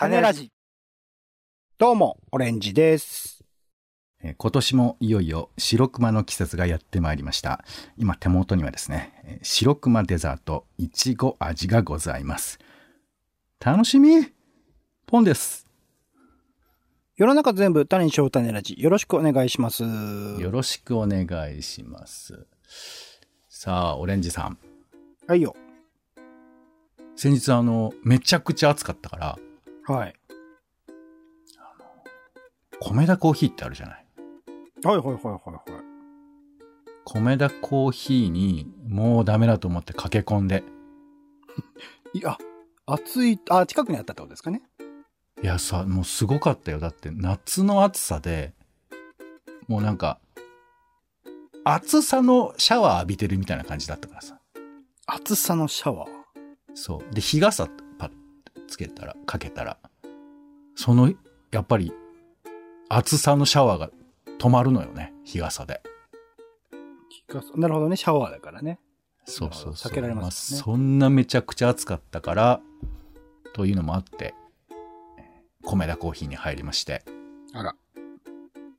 種ラジ。どうも、オレンジです。えー今年もいよいよ白熊の季節がやってまいりました。今手元にはですね、えー白熊デザートいちご味がございます。楽しみ？ポンです。世の中全部種にしよう種ラジ。よろしくお願いします。よろしくお願いします。さあ、オレンジさん。はいよ。先日あの、めちゃくちゃ暑かったから、はい。米田コーヒーってあるじゃない？はいはいはいはいはい。米田コーヒーにもうダメだと思って駆け込んで、いや、暑い、あ、近くにあったってことですかね？いやさ、もうすごかったよ。だって夏の暑さで、もうなんか、暑さのシャワー浴びてるみたいな感じだったからさ。暑さのシャワー？そう。で、日傘つけたら、かけたら、その、やっぱり、暑さのシャワーが止まるのよね。日傘で。なるほどね、シャワーだからね。そうそうそう。避けられますねあそんなめちゃくちゃ暑かったから、というのもあって、米田コーヒーに入りまして。あら。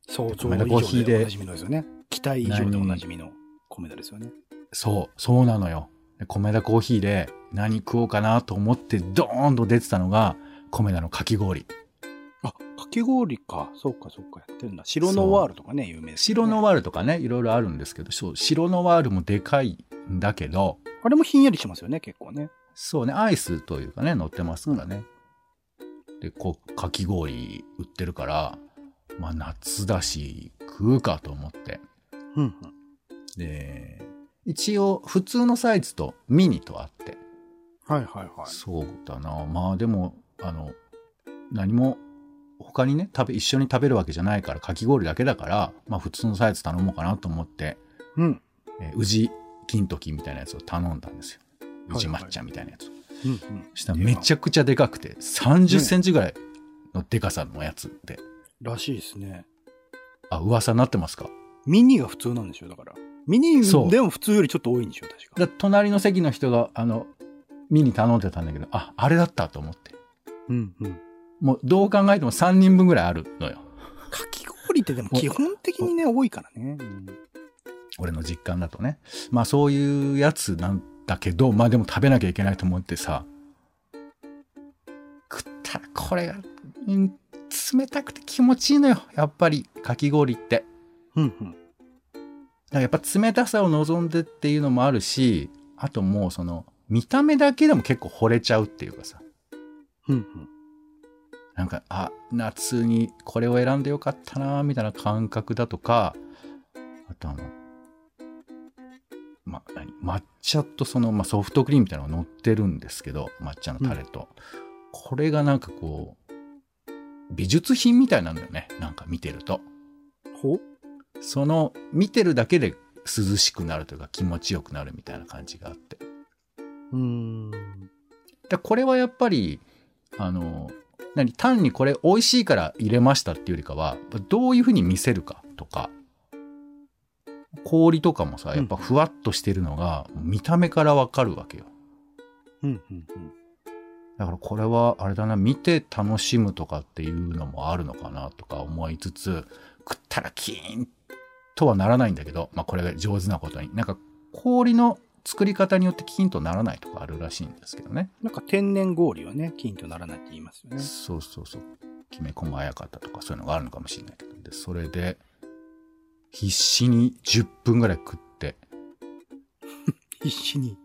想像米田以コーヒーで上でおなじみのですよね。期待以上でおなじみの米田ですよね。そう、そうなのよ。で米田コーヒーで何食おうかなと思ってドーンと出てたのが、米田のかき氷。あ、かき氷か。そうかそうか。やってるんだ。白ノワールとかね、有名です、ね。白ノワールとかね、いろいろあるんですけど、そう、白ノワールもでかいんだけど、あれもひんやりしますよね、結構ね。そうね、アイスというかね、乗ってますからね。で、こう、かき氷売ってるから、まあ夏だし、食うかと思って。うんうん。で、一応、普通のサイズとミニとあって。はいはいはい。そうだな。まあでも、あの、何も、他にね、食べ、一緒に食べるわけじゃないから、かき氷だけだから、まあ普通のサイズ頼もうかなと思って、うん。えー宇治金時みたいなやつを頼んだんですよ。い宇治抹茶みたいなやつを。うんうん。そしたらめちゃくちゃでかくて、30センチぐらいのでかさのやつで。らしいですね。あ、噂になってますか？ミニが普通なんでしょだから。ミニでも普通よりちょっと多いんでしょ確か。だ隣の席の人が、あの、ミニ頼んでたんだけど、あ、あれだったと思って。うんうん。もうどう考えても3人分ぐらいあるのよ。かき氷ってでも基本的にね、多いからね。うん俺の実感だとね。まあそういうやつなんだけど、まあでも食べなきゃいけないと思ってさ、食ったらこれが、うん冷たくて気持ちいいのよ。やっぱり、かき氷って。うんうん。だからやっぱ冷たさを望んでっていうのもあるし、あともうその、見た目だけでも結構惚れちゃうっていうかさ。うんうん。なんか、あ、夏にこれを選んでよかったな、みたいな感覚だとか、あとあの、ま、何抹茶とその、まあ、ソフトクリームみたいなのが乗ってるんですけど、抹茶のタレと。これがなんかこう、美術品みたいなのよね。なんか見てると。ほその、見てるだけで涼しくなるというか気持ちよくなるみたいな感じがあって。うーん。でこれはやっぱりあの何単にこれ美味しいから入れましたっていうよりかはどういうふうに見せるかとか氷とかもさやっぱふわっとしてるのが見た目からわかるわけようんうんうん。だからこれはあれだな見て楽しむとかっていうのもあるのかなとか思いつつ食ったらキーンとはならないんだけどまあこれが上手なことになんか氷の作り方によってキーンとならないとかあるらしいんですけどねなんか天然氷はね、金とならないって言いますよね。そうそうそう。きめ細やかったとかそういうのがあるのかもしれないけど。で、それで、必死に10分ぐらい食って、必死に。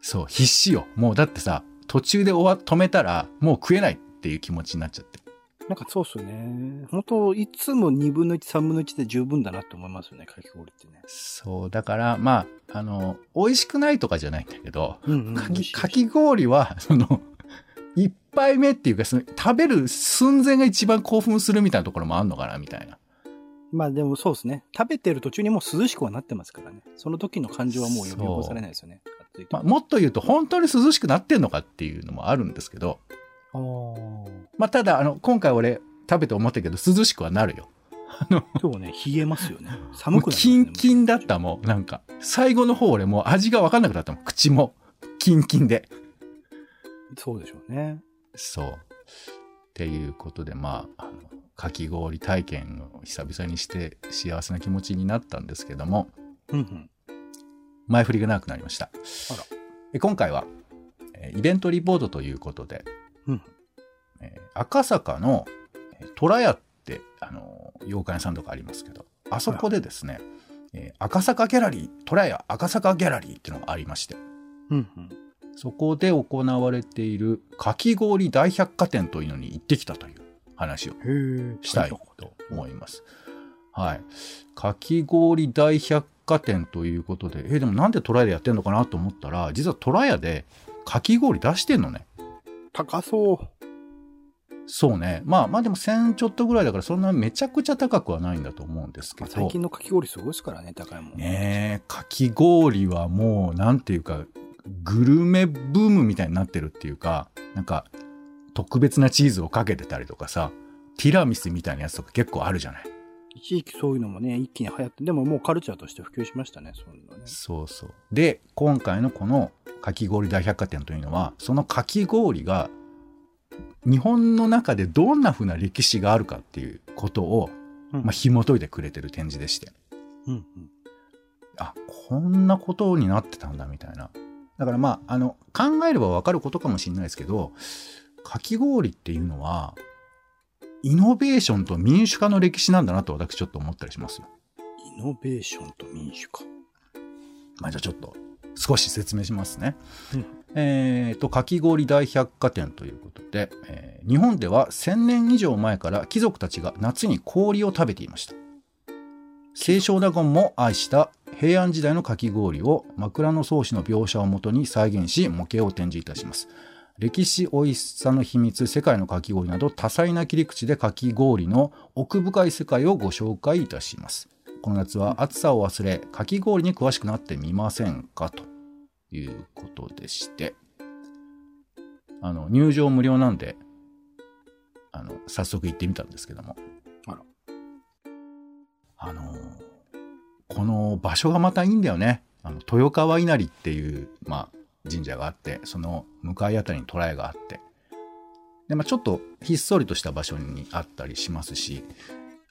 そう、必死よ。もうだってさ、途中で終わ、止めたら、もう食えないっていう気持ちになっちゃって。なんかそうっすよね。本当いつも2分の1、3分の1で十分だなって思いますよね、かき氷ってね。そう、だから、まあ、あの、美味しくないとかじゃないんだけど、うんうん。かきかき氷は、その、一杯目っていうか、その、食べる寸前が一番興奮するみたいなところもあんのかな、みたいな。まあでもそうですね。食べてる途中にもう涼しくはなってますからね。その時の感情はもう呼び起こされないですよね。まあ、もっと言うと、本当に涼しくなってんのかっていうのもあるんですけど、まあ、ただ、あの、今回俺食べて思ったけど、涼しくはなるよ。今日ね、冷えますよね。寒くなる、キンキンだったもん。なんか、最後の方俺もう味が分かんなくなったもん。口も、キンキンで。そうでしょうね。そう。っていうことで、まあ、あのかき氷体験を久々にして幸せな気持ちになったんですけども、うんうん。前振りが長くなりました。あらえ今回は、えーイベントリポートということで、うんえー赤坂のえー虎屋って、あのー洋館屋さんとかありますけど、あそこでですね、えー赤坂ギャラリー、虎屋赤坂ギャラリーっていうのがありまして、うんうん。そこで行われているかき氷大百貨店というのに行ってきたという話を。したいと思います。はい。かき氷大百貨店ということで、えーでもなんでトライでやってんのかなと思ったら、実はトラヤでかき氷出してんのね。高そう。そうね。まあまあでも1000ちょっとぐらいだからそんなめちゃくちゃ高くはないんだと思うんですけど。まあ最近のかき氷すごいですからね、高いもん。ねえ、かき氷はもうなんていうか、グルメブームみたいになってるっていうか、なんか特別なチーズをかけてたりとかさ、ティラミスみたいなやつとか結構あるじゃない。一時期そういうのもね、一気に流行って、でももうカルチャーとして普及しましたね、そういうのね。そうそう。で、今回のこのかき氷大百貨店というのは、そのかき氷が日本の中でどんな風な歴史があるかっていうことを、うんまあ、紐解いてくれてる展示でして、うんうん。あ、こんなことになってたんだみたいな。だからまあ、あの、考えればわかることかもしれないですけど、かき氷っていうのは、イノベーションと民主化の歴史なんだなと私ちょっと思ったりしますよ。イノベーションと民主化。まあ、じゃあちょっと少し説明しますね。うんえーと、かき氷大百貨店ということで、えー日本では1000年以上前から貴族たちが夏に氷を食べていました。清少納言も愛した平安時代のかき氷を枕草子の描写をもとに再現し模型を展示いたします。歴史美味しさの秘密、世界のかき氷など多彩な切り口でかき氷の奥深い世界をご紹介いたします。この夏は暑さを忘れ、かき氷に詳しくなってみませんかということでして、あの、入場無料なんで、あの、早速行ってみたんですけども。あら。あの、この場所がまたいいんだよね。あの、豊川稲荷っていう、まあ、神社があって、その向かいあたりに虎屋があって、で、まあ、ちょっとひっそりとした場所にあったりしますし、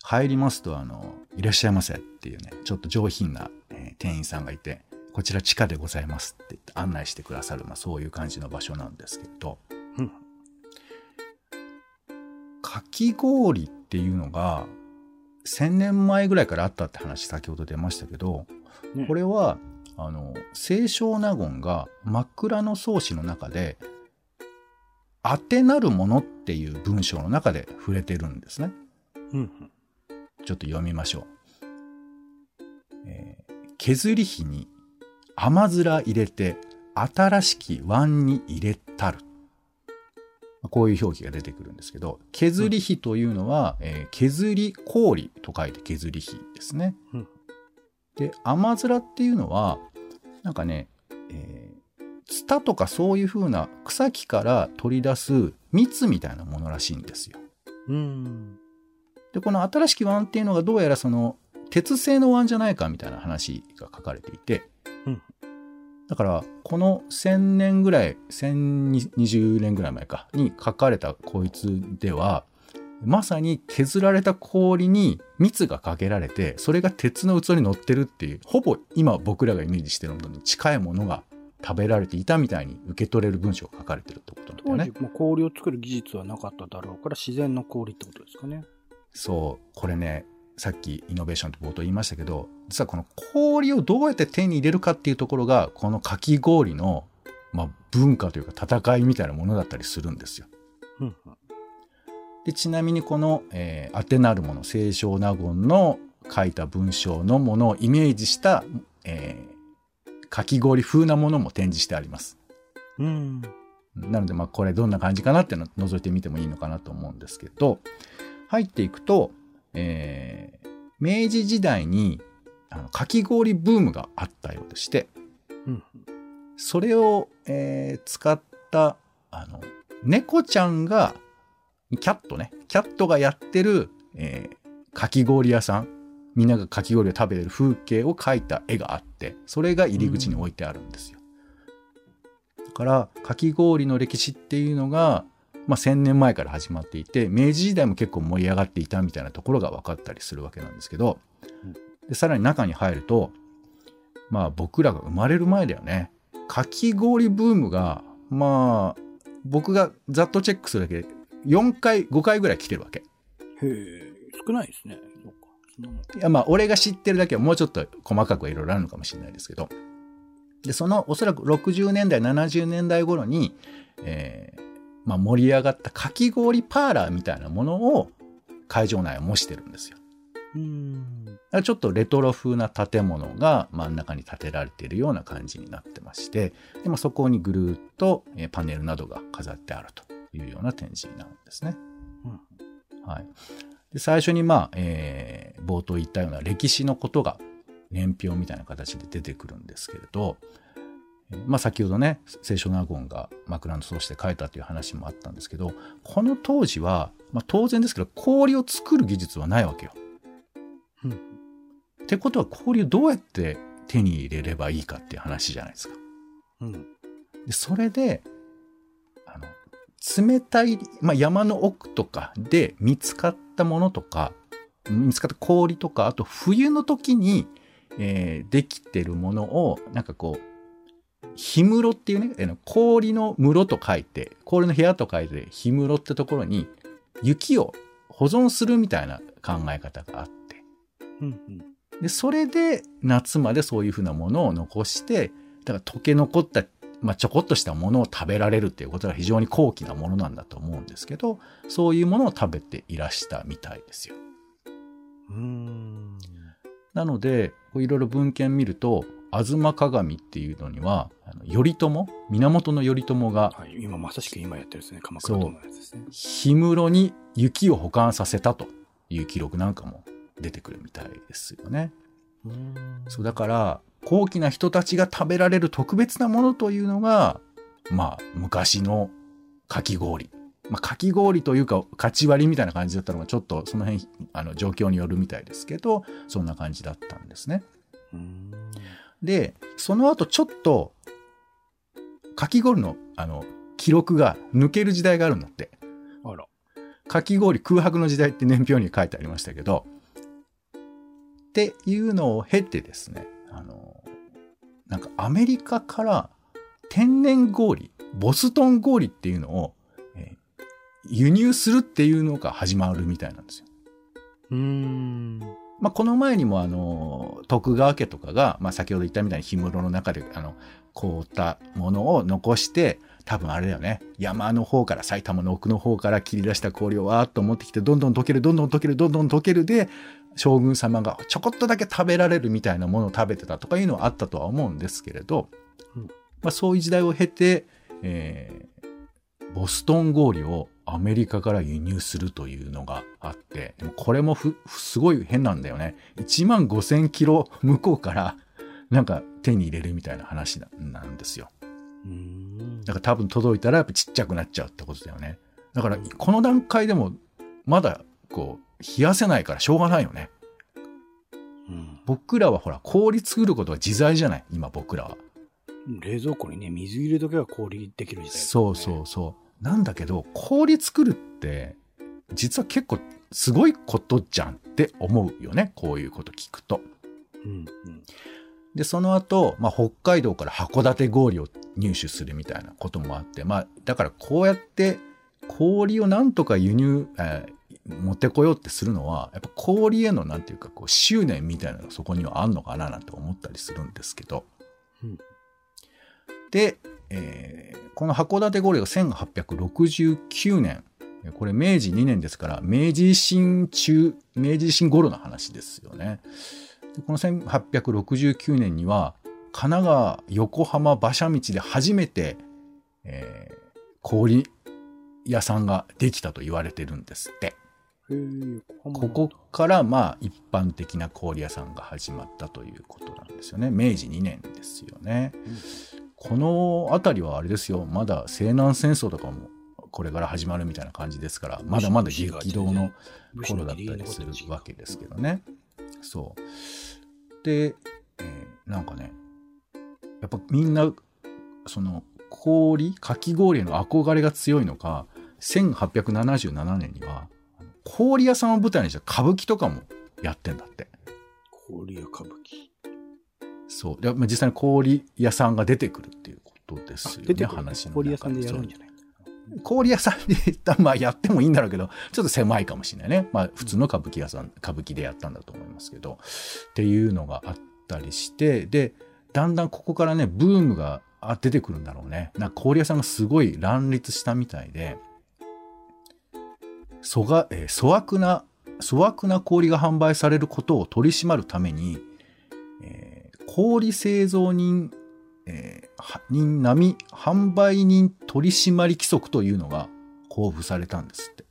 入りますと、あの、いらっしゃいませっていうね、ちょっと上品な、えー店員さんがいて、こちら地下でございますって言って案内してくださる、まあ、そういう感じの場所なんですけど、うん。かき氷っていうのが、1000年前ぐらいからあったって話先ほど出ましたけど、ね。これは、あの、清少納言が枕草子の中で、当てなるものっていう文章の中で触れてるんですね。うんうん。ちょっと読みましょう。えー削り火に甘面入れて新しき碗に入れたる。こういう表記が出てくるんですけど、削り火というのは、えー削り氷と書いて削り火ですね。うんで、甘面っていうのは、なんかね、えーツタとかそういう風な草木から取り出す蜜みたいなものらしいんですよ。うん。で、この新しき碗っていうのがどうやらその鉄製の碗じゃないかみたいな話が書かれていて、うんだからこの1000年ぐらい、1020年ぐらい前かに書かれたこいつでは、まさに削られた氷に蜜がかけられて、それが鉄の器に乗ってるっていう、ほぼ今僕らがイメージしてるのに近いものが食べられていたみたいに受け取れる文章が書かれてるってことなんだよね当時。もう氷を作る技術はなかっただろうから自然の氷ってことですかね。そう、これね、さっきイノベーションって冒頭言いましたけど、実はこの氷をどうやって手に入れるかっていうところが、このかき氷の、まあ、文化というか戦いみたいなものだったりするんですよ。うんで、ちなみにこの、えー、アテナルもの、清少納言の書いた文章のものをイメージした、えー、かき氷風なものも展示してあります。うん。なので、まあ、これどんな感じかなっていうのを覗いてみてもいいのかなと思うんですけど、入っていくと、えー明治時代にあのかき氷ブームがあったようでして、うん。それを、えー使った、あの、猫ちゃんが、キャットね、キャットがやってる、えーかき氷屋さん、みんながかき氷を食べてる風景を描いた絵があって、それが入り口に置いてあるんですよ。だから、かき氷の歴史っていうのが、まあ、1000年前から始まっていて明治時代も結構盛り上がっていたみたいなところが分かったりするわけなんですけどでさらに中に入るとまあ僕らが生まれる前だよね。かき氷ブームがまあ僕がざっとチェックするだけで4回5回ぐらい来てるわけ。へえ、少ないですね。いやまあ俺が知ってるだけはもうちょっと細かくはいろいろあるのかもしれないですけどでそのおそらく60年代70年代頃に、えーまあ、盛り上がったかき氷パーラーみたいなものを会場内は模してるんですよ。うん。ちょっとレトロ風な建物が真ん中に建てられているような感じになってましてで、まあ、そこにぐるーっとえーパネルなどが飾ってあるというような展示になるんですね。はい、で最初に、まあえー冒頭言ったような歴史のことが年表みたいな形で出てくるんですけれど、えーまあ、先ほどね聖書納言が枕草子で書いたという話もあったんですけどこの当時は、まあ、当然ですけど氷を作る技術はないわけよ。うんってことは氷をどうやって手に入れればいいかっていう話じゃないですか。うん。でそれで冷たい、まあ、山の奥とかで見つかったものとか見つかった氷とかあと冬の時に、えーできてるものをなんかこう氷室っていうねあの氷の室と書いて氷の部屋と書いて氷室ってところに雪を保存するみたいな考え方があってうん。うん。で、それで夏までそういうふうなものを残して、だから溶け残った、まあ、ちょこっとしたものを食べられるっていうことが非常に高貴なものなんだと思うんですけど、そういうものを食べていらしたみたいですよ。うん。なので、いろいろ文献見ると、吾妻鏡っていうのには、あの頼朝、源頼朝がはい。今まさしく今やってるですね。鎌倉殿のやつですね。氷室に雪を保管させたという記録なんかも出てくるみたいですよね。うん。そうだから高貴な人たちが食べられる特別なものというのがまあ昔のかき氷。まあ、かき氷というか勝ち割りみたいな感じだったのがちょっとその辺あの状況によるみたいですけどそんな感じだったんですね。うん。でその後ちょっとかき氷のあの記録が抜ける時代があるんだって。あら。かき氷空白の時代って年表に書いてありましたけど、っていうのを経てですね、あの、なんかアメリカから天然氷、ボストン氷っていうのを、えー輸入するっていうのが始まるみたいなんですよ。うん。まあ、この前にもあの、徳川家とかが、まあ、先ほど言ったみたいに氷室の中で、あの、凍ったものを残して、多分あれだよね。山の方から、埼玉の奥の方から切り出した氷をわーっと持ってきて、どんどん溶ける、どんどん溶ける、どんどん溶けるで、将軍様がちょこっとだけ食べられるみたいなものを食べてたとかいうのはあったとは思うんですけれど、うんまあ、そういう時代を経て、えーボストン氷をアメリカから輸入するというのがあって、でもこれもふすごい変なんだよね。1万5000キロ向こうからなんか手に入れるみたいな話ななんですよ。うん。だから多分届いたらやっぱちっちゃくなっちゃうってことだよね。だからこの段階でもまだこう冷やせないからしょうがないよね。うん。僕らはほら氷作ることが自在じゃない今僕らは。冷蔵庫にね、水入れとけば氷できる時代、そうそうそう。なんだけど氷作るって実は結構すごいことじゃんって思うよねこういうこと聞くと。う。うん。でその後、まあ北海道から函館氷を入手するみたいなこともあってまあだからこうやって氷をなんとか輸入、えー持ってこようってするのはやっぱ氷へのなんていうかこう執念みたいなのがそこにはあんのかななんて思ったりするんですけど。うんで、えーこの函館氷が1869年これ明治2年ですから明治維新中明治維新頃の話ですよね。でこの1869年には神奈川横浜馬車道で初めて、えー氷屋さんができたと言われてるんですって。ここからまあ一般的な氷屋さんが始まったということなんですよね。明治2年ですよね。この辺りはあれですよ。まだ西南戦争とかもこれから始まるみたいな感じですから、まだまだ激動の頃だったりするわけですけどね。そう。で、えーなんかね、やっぱみんな、その氷、かき氷への憧れが強いのか、1877年には、氷屋さんを舞台にした歌舞伎とかもやってんだって。氷屋歌舞伎。そう。でまあ実際に氷屋さんが出てくるっていうことですよね、話の中氷屋さんでやるんじゃない氷屋さんで、まあやってもいいんだろうけど、ちょっと狭いかもしれないね。まあ普通の歌舞伎屋さん、歌舞伎でやったんだと思いますけど、っていうのがあったりして、で、だんだんここからね、ブームがあ出てくるんだろうね。な氷屋さんがすごい乱立したみたいで、そが、えー粗悪な、粗悪な氷が販売されることを取り締まるために、えー氷製造人えー人並み販売人取締規則というのが交付されたんですって。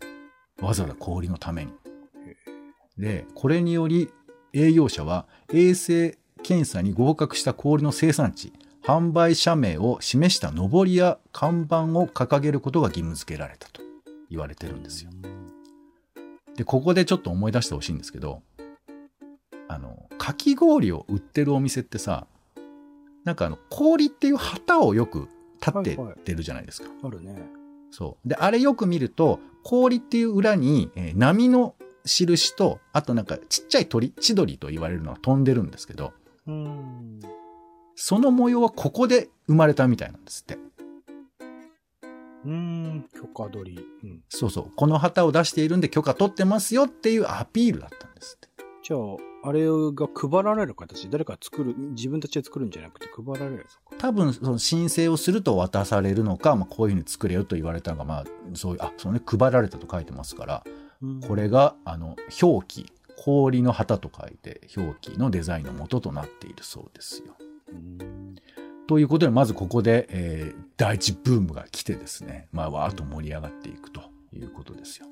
わざわざ氷のために。で、これにより営業者は衛生検査に合格した氷の生産地、販売者名を示した上りや看板を掲げることが義務付けられたと言われてるんですよ。で、ここでちょっと思い出してほしいんですけど、あの、かき氷を売ってるお店ってさ、なんかあの、氷っていう旗をよく立ててるじゃないですか。あるね。そう。で、あれよく見ると、氷っていう裏に、えー波の印と、あとなんかちっちゃい鳥、千鳥と言われるのが飛んでるんですけど、うん。その模様はここで生まれたみたいなんですって。うん。許可取り。うん。そうそう。この旗を出しているんで許可取ってますよっていうアピールだったんですって。じゃあ、あれが配られる形、誰か作る、自分たちで作るんじゃなくて配られる。多分、その申請をすると渡されるのか、まあ、こういうふうに作れよと言われたのが、まあ、そういう、あ、そうね、配られたと書いてますから、うんこれが、あの、表記、氷の旗と書いて、表記のデザインの元となっているそうですよ。うん。ということで、まずここで、えー第一ブームが来てですね、まあ、わーっと盛り上がっていくということですよ。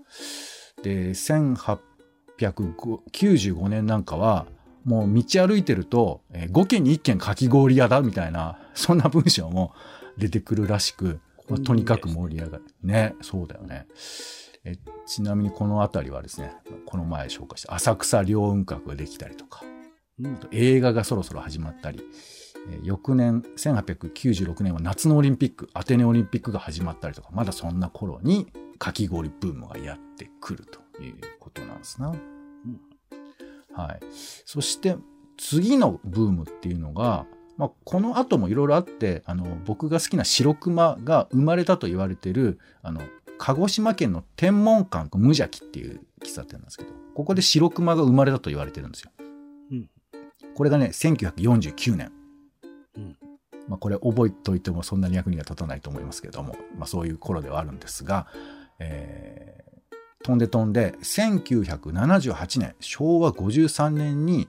で、1895年なんかは、もう道歩いてると、えー5軒に1軒かき氷屋だみたいな、そんな文章も出てくるらしく、まあとにかく盛り上がる。ね、そうだよね。えちなみにこの辺りはですね、この前紹介した浅草凌雲閣ができたりとか、うん映画がそろそろ始まったり、えー翌年1896年は夏のオリンピックアテネオリンピックが始まったりとかまだそんな頃にかき氷ブームがやってくるということなんですな。はい、そして次のブームっていうのが、まあ、この後もいろいろあってあの僕が好きな白熊が生まれたと言われてるあの鹿児島県の天文館無邪気っていう喫茶店なんですけどここで白熊が生まれたと言われてるんですよ。うんこれがね1949年。うんまあ、これ覚えておいてもそんなに役には立たないと思いますけれども、まあ、そういう頃ではあるんですが、えー飛んで飛んで1978年昭和53年に、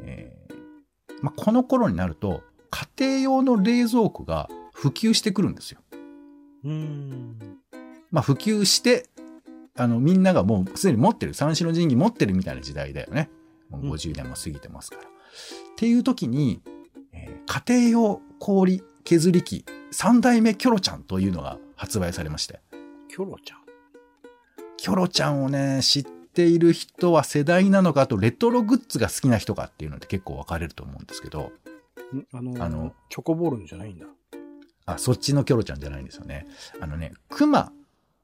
えーまあ、この頃になると家庭用の冷蔵庫が普及してくるんですよ。うん。まあ、普及してあのみんながもうすでに持ってる三種の神器持ってるみたいな時代だよね。もう50年も過ぎてますから。っていう時に、えー家庭用氷削り器三代目キョロちゃんというのが発売されまして。キョロちゃん？キョロちゃんをね、知っている人は世代なのか、あとレトログッズが好きな人かっていうのって結構分かれると思うんですけど、ん？あの、あのチョコボールのじゃないんだ。あ、そっちのキョロちゃんじゃないんですよね。あのね、クマ、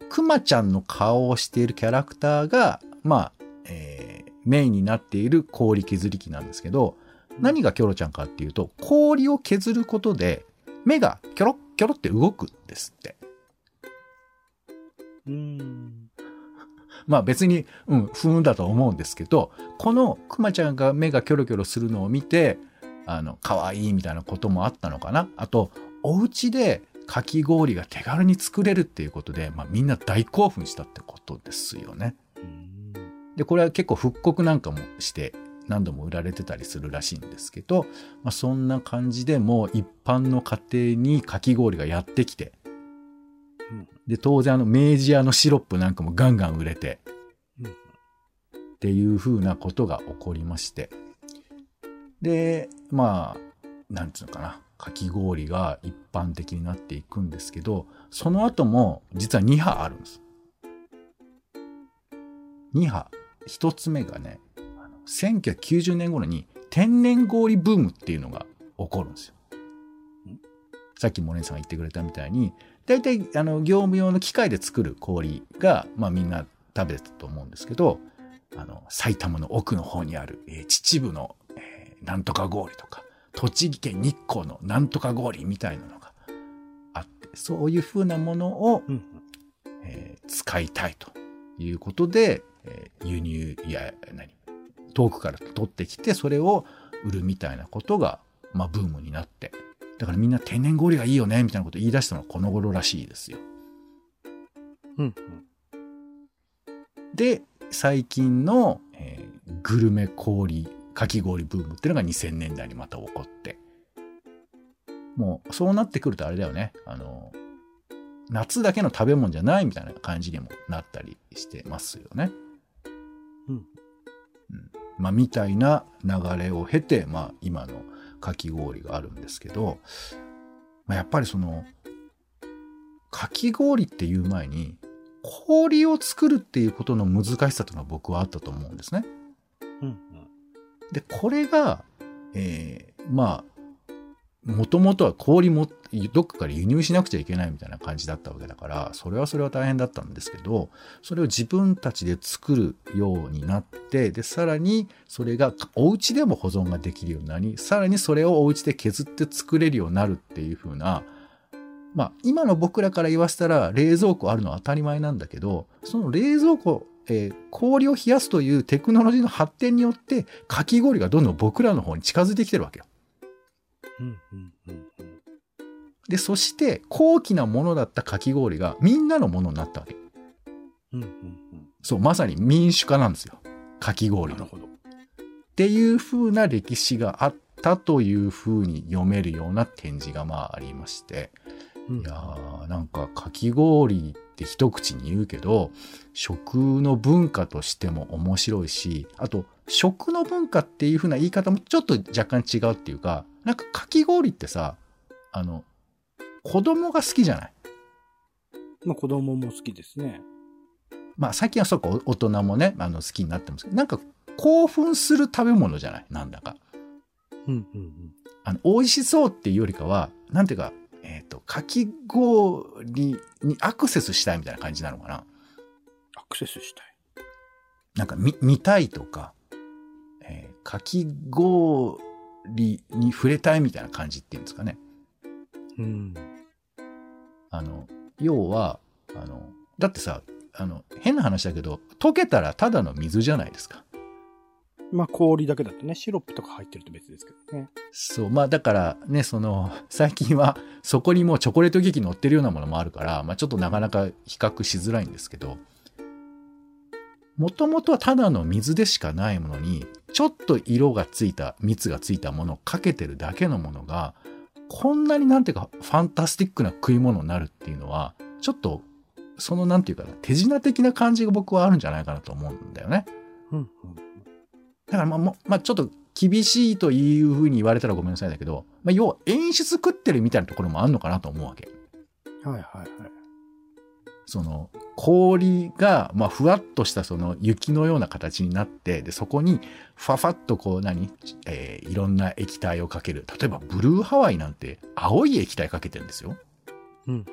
クマちゃんの顔をしているキャラクターが、まあ、えーメインになっている氷削り器なんですけど、何がキョロちゃんかっていうと、氷を削ることで、目がキョロッキョロって動くんですって。うん。まあ別に、うん、不運だと思うんですけど、このクマちゃんが目がキョロキョロするのを見て、あの、可愛いみたいなこともあったのかな。あと、お家でかき氷が手軽に作れるっていうことで、まあみんな大興奮したってことですよね。うんで、これは結構復刻なんかもして、何度も売られてたりするらしいんですけど、まあそんな感じでもう一般の家庭にかき氷がやってきて、うんで、当然あの明治屋のシロップなんかもガンガン売れて、うんっていう風なことが起こりまして。で、まあ、なんつうのかな。かき氷が一般的になっていくんですけど、その後も実は2波あるんです。2波。1つ目がね、1990年頃に天然氷ブームっていうのが起こるんですよ。さっきモネさんが言ってくれたみたいに、大体、あの、業務用の機械で作る氷が、まあみんな食べてたと思うんですけど、あの、埼玉の奥の方にある、えー秩父の、えーなんとか氷とか、栃木県日光のなんとか氷みたいなのがあって、そういう風なものを、うん。えー使いたいということで、えー輸入や何遠くから取ってきてそれを売るみたいなことが、まあ、ブームになってだからみんな天然氷がいいよねみたいなことを言い出したのはこの頃らしいですよ。うん。で最近の、えーグルメ氷かき氷ブームっていうのが2000年代にまた起こってもうそうなってくるとあれだよねあの夏だけの食べ物じゃないみたいな感じにもなったりしてますよね。うん。まあ、みたいな流れを経て、まあ、今のかき氷があるんですけど、まあ、やっぱりそのかき氷っていう前に氷を作るっていうことの難しさというのは僕はあったと思うんですね。うん。で、これが、えーまあ、もともとは氷もどっかから輸入しなくちゃいけないみたいな感じだったわけだから、それはそれは大変だったんですけど、それを自分たちで作るようになって、で、さらにそれがお家でも保存ができるようになり、さらにそれをお家で削って作れるようになるっていう風な、まあ、今の僕らから言わせたら冷蔵庫あるのは当たり前なんだけど、その冷蔵庫、えー氷を冷やすというテクノロジーの発展によって、かき氷がどんどん僕らの方に近づいてきてるわけよ。うん。うん。うん。で、そして、高貴なものだったかき氷がみんなのものになったわけ。うん。うん。そう、まさに民主化なんですよ。かき氷の。ほど。ていう風な歴史があったという風に読めるような展示がまあありまして。うんいやー、なんかかき氷って一口に言うけど、食の文化としても面白いし、あと、食の文化っていう風な言い方もちょっと若干違うっていうか、なんかかき氷ってさ、あの、子供が好きじゃない？まあ子供も好きですね。まあ最近はそうか、お大人もね、あの好きになってますけど、なんか興奮する食べ物じゃない？なんだか。うん。うん。あの、美味しそうっていうよりかは、なんていうか、えっ、と、かき氷にアクセスしたいみたいな感じなのかな？アクセスしたい。なんか見、見たいとか、えーかき氷に触れたいみたいな感じっていうんですかね。うん。あの、要は、あの、だってさ、あの、変な話だけど、溶けたらただの水じゃないですか。まあ氷だけだとね、シロップとか入ってると別ですけどね。そう。まあだからね、その、最近はそこにもうチョコレートケーキ乗ってるようなものもあるから、まあちょっとなかなか比較しづらいんですけど、もともとはただの水でしかないものに、ちょっと色がついた、蜜がついたものをかけてるだけのものが、こんなになんていうかファンタスティックな食い物になるっていうのは、ちょっと、そのなんていうかな、手品的な感じが僕はあるんじゃないかなと思うんだよね。うん。うん。だからまあもう、まあちょっと厳しいというふうに言われたらごめんなさいだけど、まあ要は演出食ってるみたいなところもあるのかなと思うわけ。はいはいはい。その氷が、まあふわっとしたその雪のような形になって、で、そこにふわふわっとこう何、えーいろんな液体をかける。例えばブルーハワイなんて青い液体かけてるんですよ。うん。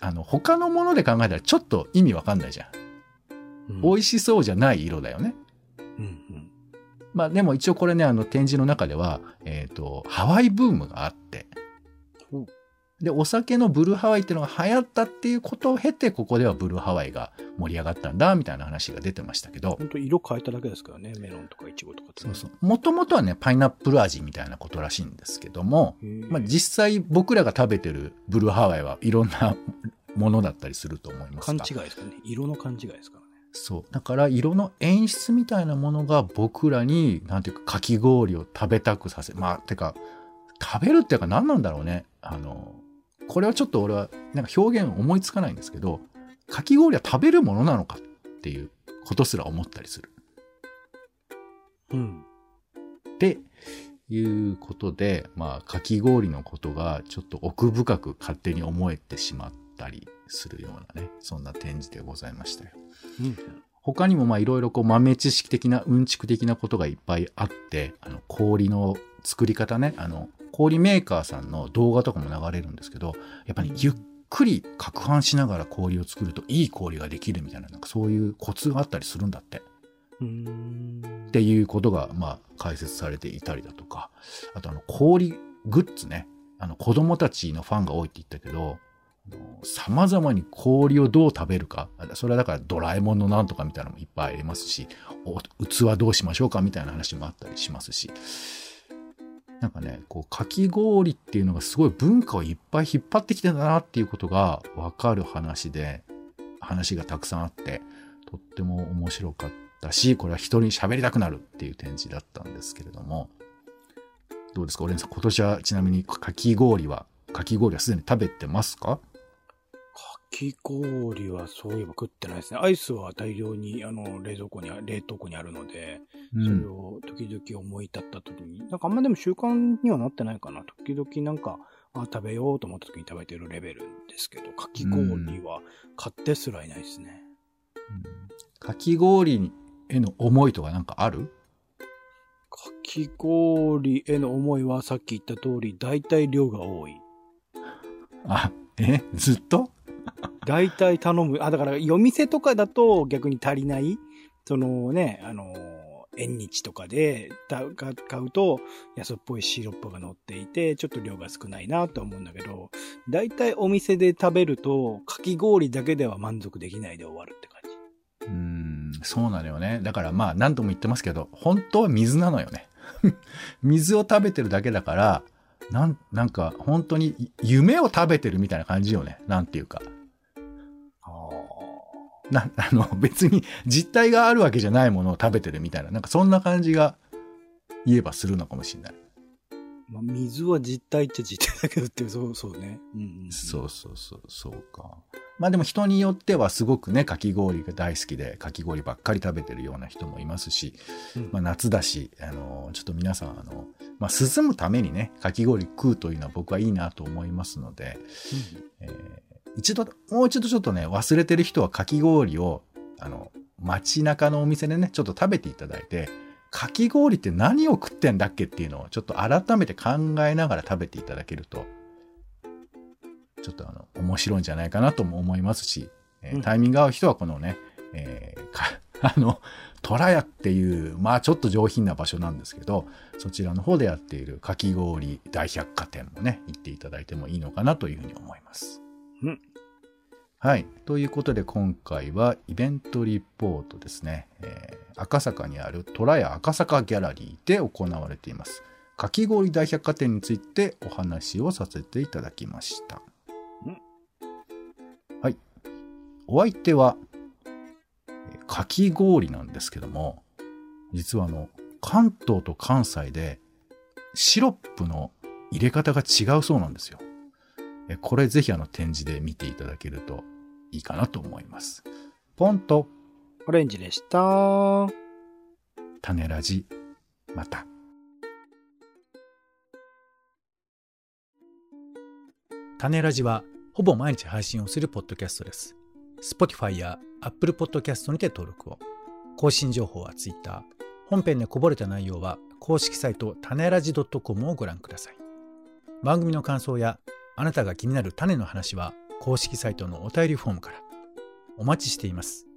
あの、他のもので考えたらちょっと意味わかんないじゃん。うん。美味しそうじゃない色だよね。うん。うん。まあでも一応これね、あの展示の中では、えっ、と、ハワイブームがあってで、お酒のブルーハワイっていうのが流行ったっていうことを経て、ここではブルーハワイが盛り上がったんだ、みたいな話が出てましたけど、本当色変えただけですからね。メロンとかイチゴとかそうそう。もともとはね、パイナップル味みたいなことらしいんですけども、まあ実際僕らが食べてるブルーハワイはいろんなものだったりすると思いますが。勘違いですかね。色の勘違いですからね。そう。だから、色の演出みたいなものが僕らに、なんていうか、かき氷を食べたくさせ、まあ、てか、食べるっていうか何なんだろうね。あの、これはちょっと俺は、なんか表現思いつかないんですけど、かき氷は食べるものなのかっていうことすら思ったりする。うん。っていうことで、まあ、かき氷のことがちょっと奥深く勝手に思えてしまったりするようなね、そんな展示でございましたよ。うん。他にもまあいろいろこう豆知識的なうんちく的なことがいっぱいあって、あの氷の作り方ね、あの氷メーカーさんの動画とかも流れるんですけど、やっぱりゆっくり攪拌しながら氷を作るといい氷ができるみたいな、なんかそういうコツがあったりするんだって。っていうことが、まあ、解説されていたりだとか、あとあの、氷グッズね。あの、子供たちのファンが多いって言ったけど、様々に氷をどう食べるか。それはだからドラえもんのなんとかみたいなのもいっぱいありますし、器どうしましょうかみたいな話もあったりしますし。なんかね、こう、かき氷っていうのがすごい文化をいっぱい引っ張ってきてたなっていうことがわかる話で、話がたくさんあって、とっても面白かったし、これは人に喋りたくなるっていう展示だったんですけれども、どうですか？オレンさん、今年はちなみにかき氷は、かき氷はすでに食べてますか？き氷はそういえば食ってないですね。アイスは大量に、あの、冷蔵庫にあ、冷凍庫にあるので、うそれを時々思い立った時に、なんかあんまでも習慣にはなってないかな。時々なんか、あ、食べようと思った時に食べてるレベルですけど、かき氷は買ってすらいないですね。かき氷への思いとかなんかある？かき氷への思いはさっき言った通り、大体量が多い。あ、え？ずっと？大体頼む。あ、だから夜店とかだと逆に足りない？そのね、あの、縁日とかで買うと安っぽいシロップが乗っていて、ちょっと量が少ないなと思うんだけど、大体お店で食べると、かき氷だけでは満足できないで終わるって感じ。うん、そうなのよね。だからまあ何度も言ってますけど、本当は水なのよね。水を食べてるだけだから、なん、なんか本当に夢を食べてるみたいな感じよね。なんていうか。な、あの、別に実体があるわけじゃないものを食べてるみたいな、なんかそんな感じが言えばするのかもしれない。まあ、水は実体っちゃ実体だけどってそうそうね。うんうんうん、そうそうそう、そうか。まあでも人によってはすごくね、かき氷が大好きで、かき氷ばっかり食べてるような人もいますし、うんまあ夏だし、あの、ちょっと皆さん、あの、まあ涼むためにね、かき氷食うというのは僕はいいなと思いますので、えー一度、もう一度ちょっとね、忘れてる人はかき氷を、あの、街中のお店でね、ちょっと食べていただいて、かき氷って何を食ってんだっけっていうのをちょっと改めて考えながら食べていただけると、ちょっとあの、面白いんじゃないかなとも思いますし、えーうんタイミング合う人はこのね、えーか あの、トラヤっていう、まあちょっと上品な場所なんですけど、そちらの方でやっているかき氷大百貨店もね、行っていただいてもいいのかなというふうに思います。うんはい。ということで今回はイベントリポートですね。えー赤坂にあるトラヤ赤坂ギャラリーで行われています。かき氷大百貨店についてお話をさせていただきましたうん。はい。お相手は、えーかき氷なんですけども、実はあの、関東と関西でシロップの入れ方が違うそうなんですよ。えこれぜひあの展示で見ていただけるといいかなと思います。ポンとオレンジでした。種ラジ、また。種ラジはほぼ毎日配信をするポッドキャストです。Spotify や Apple Podcast にて登録を。更新情報は Twitter。本編でこぼれた内容は公式サイト種ラジ .com をご覧ください。番組の感想やあなたが気になる種の話は公式サイトのお便りフォームから。お待ちしています。